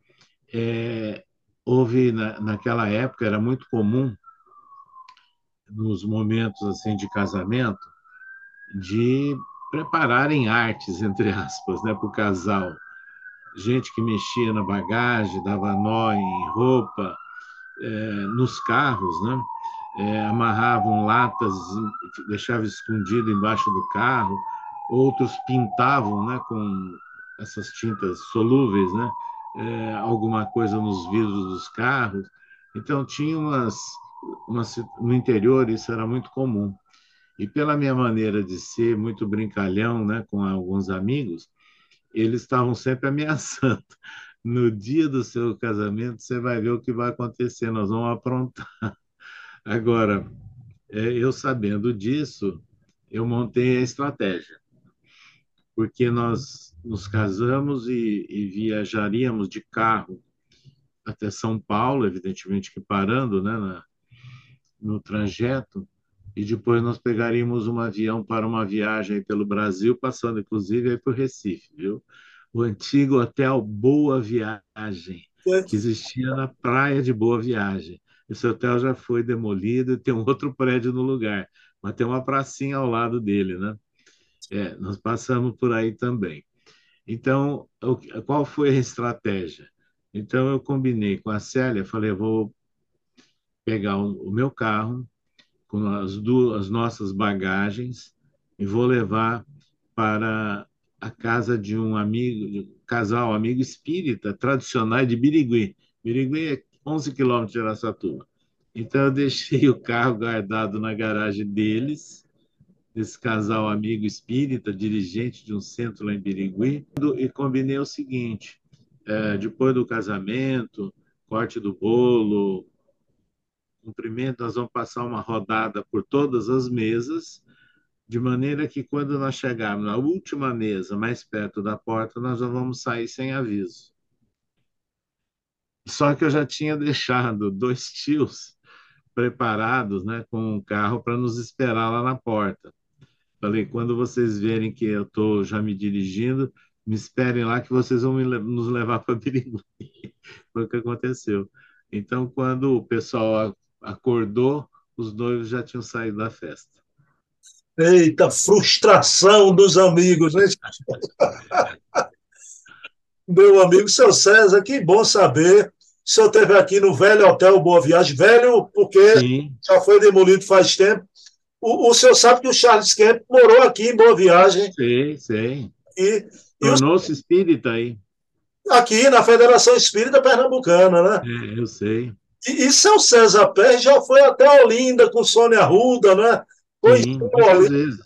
Speaker 1: é, houve na, naquela época era muito comum nos momentos assim de casamento de prepararem artes entre aspas, né, para o casal. Gente que mexia na bagagem, dava nó em roupa, é, nos carros, né? é, amarravam latas, deixavam escondido embaixo do carro, outros pintavam né, com essas tintas solúveis, né, é, alguma coisa nos vidros dos carros. Então, tinha umas, umas. No interior, isso era muito comum. E pela minha maneira de ser, muito brincalhão né, com alguns amigos, eles estavam sempre ameaçando. No dia do seu casamento, você vai ver o que vai acontecer, nós vamos aprontar. Agora, é, eu sabendo disso, eu montei a estratégia, porque nós nos casamos e, e viajaríamos de carro até São Paulo, evidentemente que parando né, na, no trajeto, e depois nós pegaríamos um avião para uma viagem pelo Brasil, passando inclusive aí por Recife, viu? O antigo hotel Boa Viagem, que existia na praia de Boa Viagem. Esse hotel já foi demolido e tem um outro prédio no lugar, mas tem uma pracinha ao lado dele, né? É, nós passamos por aí também. Então, qual foi a estratégia? Então, eu combinei com a Célia, falei, vou pegar o meu carro com as duas as nossas bagagens e vou levar para a casa de um amigo, de um casal amigo espírita tradicional de Birigui. Birigui é 11 quilômetros de Araçatuba. Então, eu deixei o carro guardado na garagem deles, desse casal amigo espírita, dirigente de um centro lá em Birigui, e combinei o seguinte: é, depois do casamento, corte do bolo, cumprimento, nós vamos passar uma rodada por todas as mesas, de maneira que quando nós chegarmos na última mesa, mais perto da porta, nós não vamos sair sem aviso. Só que eu já tinha deixado dois tios preparados, né, com um carro para nos esperar lá na porta. Falei, quando vocês verem que eu estou já me dirigindo, me esperem lá que vocês vão nos levar para Birigui. Foi o que aconteceu. Então, quando o pessoal acordou, os noivos já tinham saído da festa.
Speaker 6: Eita, frustração dos amigos, né? Meu amigo seu César, que bom saber. O senhor esteve aqui no velho Hotel Boa Viagem, velho, porque Sim. já foi demolido faz tempo. O, o senhor sabe que o Charles Kemp morou aqui em Boa Viagem.
Speaker 1: Sim, sim. E, Tornou-se espírita aí.
Speaker 6: Aqui na Federação Espírita Pernambucana, né?
Speaker 1: É, eu sei.
Speaker 6: E, e seu César Pérez já foi até Olinda com Sônia Ruda, né?
Speaker 1: Foi Sim, Olinda. vezes.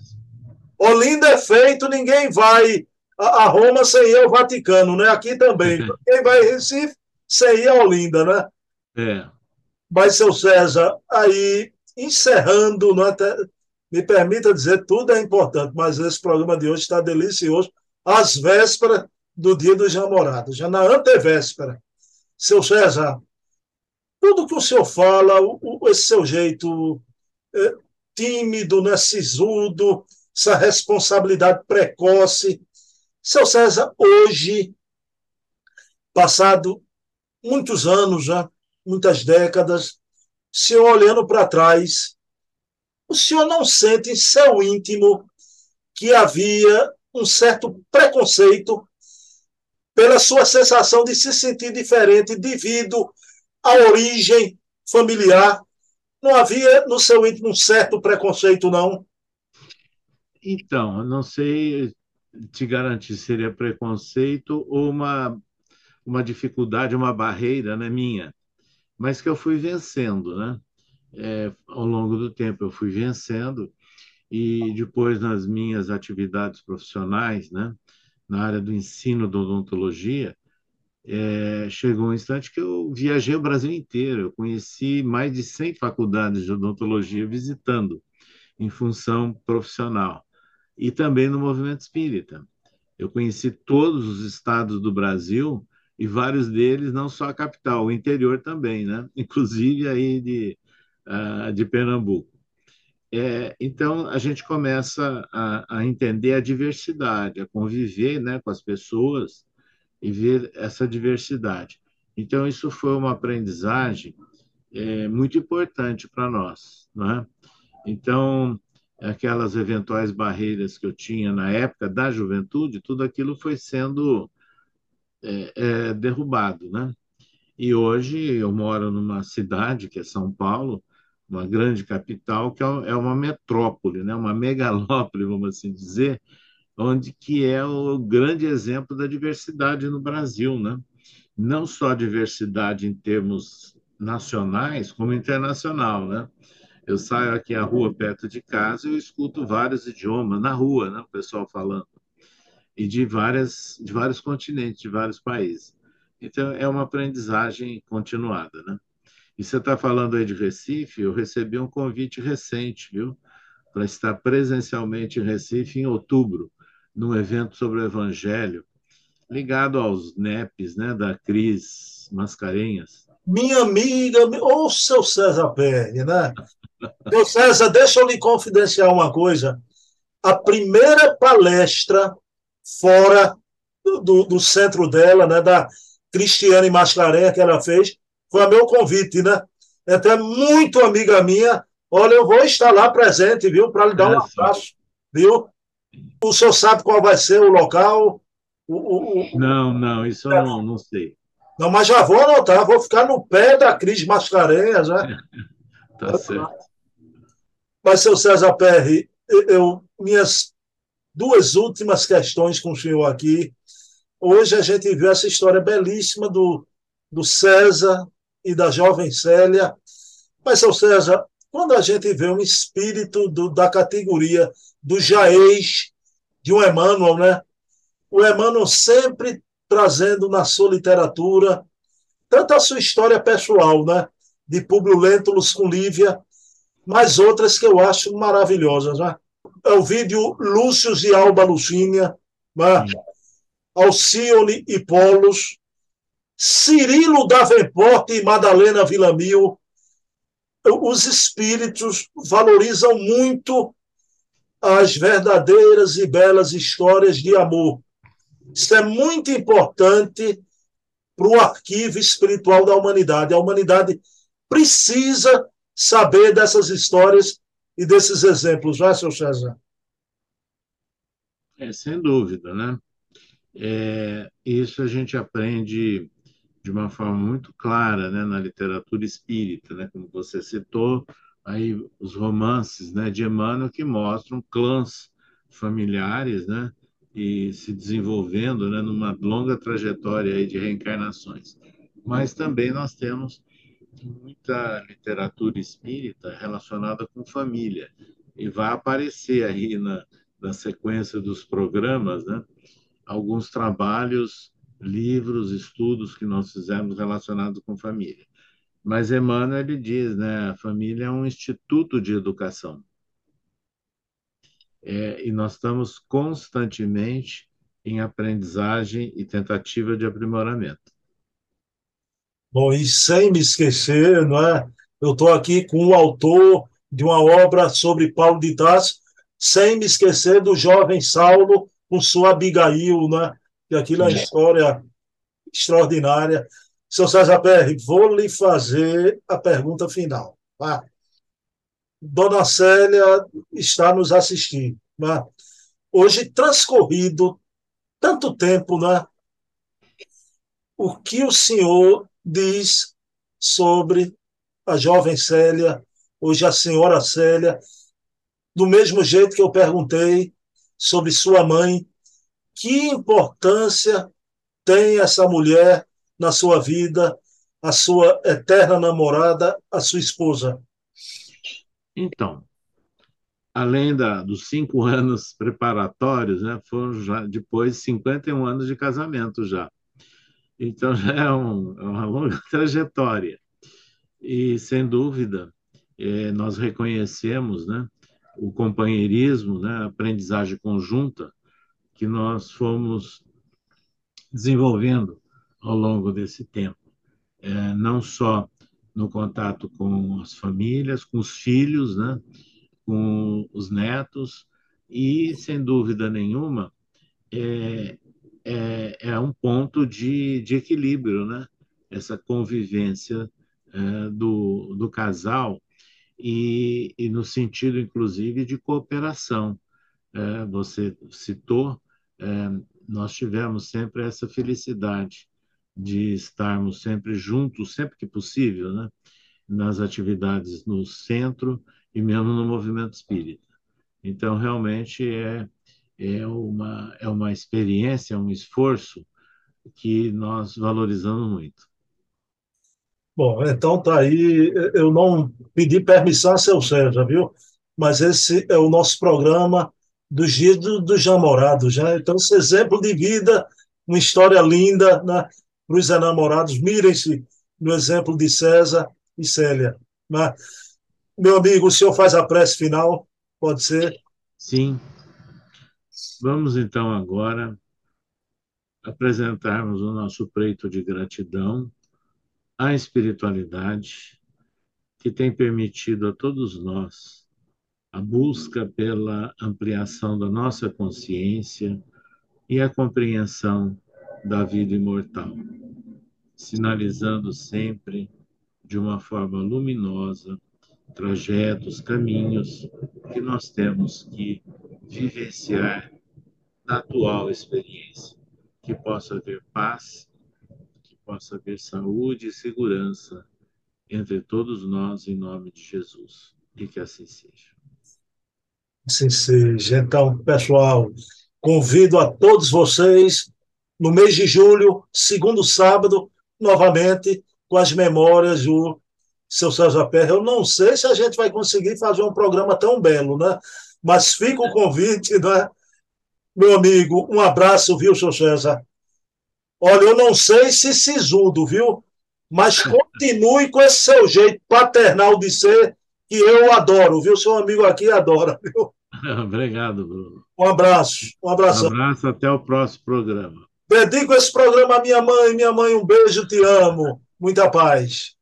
Speaker 6: Olinda é feito, ninguém vai a, a Roma sem ir ao Vaticano, né? Aqui também. Quem vai em Recife sem ir a Olinda, né?
Speaker 1: É.
Speaker 6: Mas, seu César, aí, encerrando, né, me permita dizer, tudo é importante, mas esse programa de hoje está delicioso, às vésperas do dia dos namorados, já na antevéspera. Seu César, tudo que o senhor fala, o, esse seu jeito é, tímido, né, sisudo, essa responsabilidade precoce. Seu César, hoje, passado muitos anos já, muitas décadas, o senhor olhando para trás, o senhor não sente em seu íntimo que havia um certo preconceito pela sua sensação de se sentir diferente devido à origem familiar. Não havia no seu íntimo um certo preconceito, não?
Speaker 1: Então, não sei te garantir se seria preconceito ou uma, uma dificuldade, uma barreira né, minha, mas que eu fui vencendo, né? É, ao longo do tempo eu fui vencendo e depois nas minhas atividades profissionais, né, na área do ensino da odontologia, é, chegou um instante que eu viajei o Brasil inteiro, eu conheci mais de 100 faculdades de odontologia visitando, em função profissional, e também no movimento espírita. Eu conheci todos os estados do Brasil e vários deles, não só a capital, o interior também, né? inclusive aí de, uh, de Pernambuco. É, então, a gente começa a, a, entender a diversidade, a conviver né, com as pessoas e ver essa diversidade. Então, isso foi uma aprendizagem é, muito importante para nós. Né? Então, aquelas eventuais barreiras que eu tinha na época da juventude, tudo aquilo foi sendo é, é, derrubado. Né? E hoje eu moro numa cidade, que é São Paulo, uma grande capital, que é, é uma metrópole, né? uma megalópole, vamos assim dizer, onde que é o grande exemplo da diversidade no Brasil, né? Não só diversidade em termos nacionais, como internacional, né? Eu saio aqui à rua perto de casa e eu escuto vários idiomas na rua, né? O pessoal falando e de várias de vários continentes, de vários países. Então é uma aprendizagem continuada, né? E você está falando aí de Recife, eu recebi um convite recente, viu? Para estar presencialmente em Recife em outubro, num evento sobre o Evangelho, ligado aos NEPs, né, da Cris Mascarenhas.
Speaker 6: Minha amiga, ô oh, seu César Perry, né? Seu César, deixa eu lhe confidenciar uma coisa. A primeira palestra fora do, do, centro dela, né, da Cristiane Mascarenhas, que ela fez, foi meu convite, né? É até muito amiga minha. Olha, eu vou estar lá presente, viu? Para lhe dar é, um abraço, viu? O senhor sabe qual vai ser o local? O,
Speaker 1: o, o... Não, não, isso eu não, não sei.
Speaker 6: Não, mas já vou anotar, vou ficar no pé da Cris Mascarenhas, né?
Speaker 1: tá certo.
Speaker 6: Mas, seu César Perry, eu, minhas duas últimas questões com o senhor aqui. Hoje a gente viu essa história belíssima do, do César e da jovem Célia. Mas, seu César, quando a gente vê um espírito do, da categoria do Jaez, de um Emmanuel, né? O Emmanuel sempre trazendo na sua literatura tanto a sua história pessoal, né? De Publio Lentulus com Lívia, mas outras que eu acho maravilhosas, né? É o vídeo Lúcius e Alba Lucínia, né? Alcione e Polos, Cirilo Davenport e Madalena Villamil, os espíritos valorizam muito as verdadeiras e belas histórias de amor. Isso é muito importante para o arquivo espiritual da humanidade. A humanidade precisa saber dessas histórias e desses exemplos, não é, seu César?
Speaker 1: É, sem dúvida, né? É, isso a gente aprende de uma forma muito clara né, na literatura espírita, né, como você citou, aí os romances né, de Emmanuel que mostram clãs familiares né, e se desenvolvendo né, numa longa trajetória aí de reencarnações. Mas também nós temos muita literatura espírita relacionada com família e vai aparecer aí na, na sequência dos programas, né, alguns trabalhos, livros, estudos que nós fizemos relacionados com família. Mas Emmanuel ele diz, né, a família é um instituto de educação. É, e nós estamos constantemente em aprendizagem e tentativa de aprimoramento.
Speaker 6: Bom, e sem me esquecer, não é? Eu estou aqui com o autor de uma obra sobre Paulo de Tarso, sem me esquecer do jovem Saulo com sua Abigail, né? E aquilo é uma história extraordinária. Seu César Perry, vou lhe fazer a pergunta final. Tá? Dona Célia está nos assistindo. Né? Hoje, transcorrido tanto tempo, né? o que o senhor diz sobre a jovem Célia, hoje a senhora Célia, do mesmo jeito que eu perguntei sobre sua mãe, que importância tem essa mulher na sua vida, a sua eterna namorada, a sua esposa?
Speaker 1: Então, além da, dos cinco anos preparatórios, né, foram já depois 51 anos de casamento já. Então já é, um, é uma longa trajetória. E, sem dúvida, é, nós reconhecemos né, o companheirismo, né, a aprendizagem conjunta que nós fomos desenvolvendo ao longo desse tempo. É, não só no contato com as famílias, com os filhos, né, com os netos, e, sem dúvida nenhuma, é, é, é um ponto de, de equilíbrio, né? essa convivência é, do, do casal e, e no sentido, inclusive, de cooperação. É, você citou, nós tivemos sempre essa felicidade de estarmos sempre juntos, sempre que possível, né? nas atividades no centro e mesmo no movimento espírita. Então, realmente, é, é uma, é uma experiência, um esforço que nós valorizamos muito.
Speaker 6: Bom, então tá aí. Eu não pedi permissão a seu Sérgio, viu? Mas esse é o nosso programa dos dias do, dos namorados, né? Então, esse exemplo de vida, uma história linda né? para os enamorados. Mirem-se no exemplo de César e Célia. Né? Meu amigo, o senhor faz a prece final? Pode ser?
Speaker 1: Sim. Vamos então agora apresentarmos o nosso preito de gratidão à espiritualidade que tem permitido a todos nós a busca pela ampliação da nossa consciência e a compreensão da vida imortal, sinalizando sempre de uma forma luminosa trajetos, caminhos que nós temos que vivenciar na atual experiência, que possa haver paz, que possa haver saúde e segurança entre todos nós, em nome de Jesus. E que assim seja.
Speaker 6: Assim seja. Então, pessoal, convido a todos vocês no mês de julho, segundo sábado, novamente, com as memórias do seu César Perra. Eu não sei se a gente vai conseguir fazer um programa tão belo, né? Mas fica o convite, né? Meu amigo, um abraço, viu, seu César? Olha, eu não sei se sisudo, viu? Mas continue com esse seu jeito paternal de ser, que eu adoro, viu? Seu amigo aqui adora, viu?
Speaker 1: Obrigado, Bruno.
Speaker 6: Um abraço, um abraço.
Speaker 1: Um abraço, até o próximo programa.
Speaker 6: Dedico esse programa à minha mãe. Minha mãe, um beijo, te amo. Muita paz.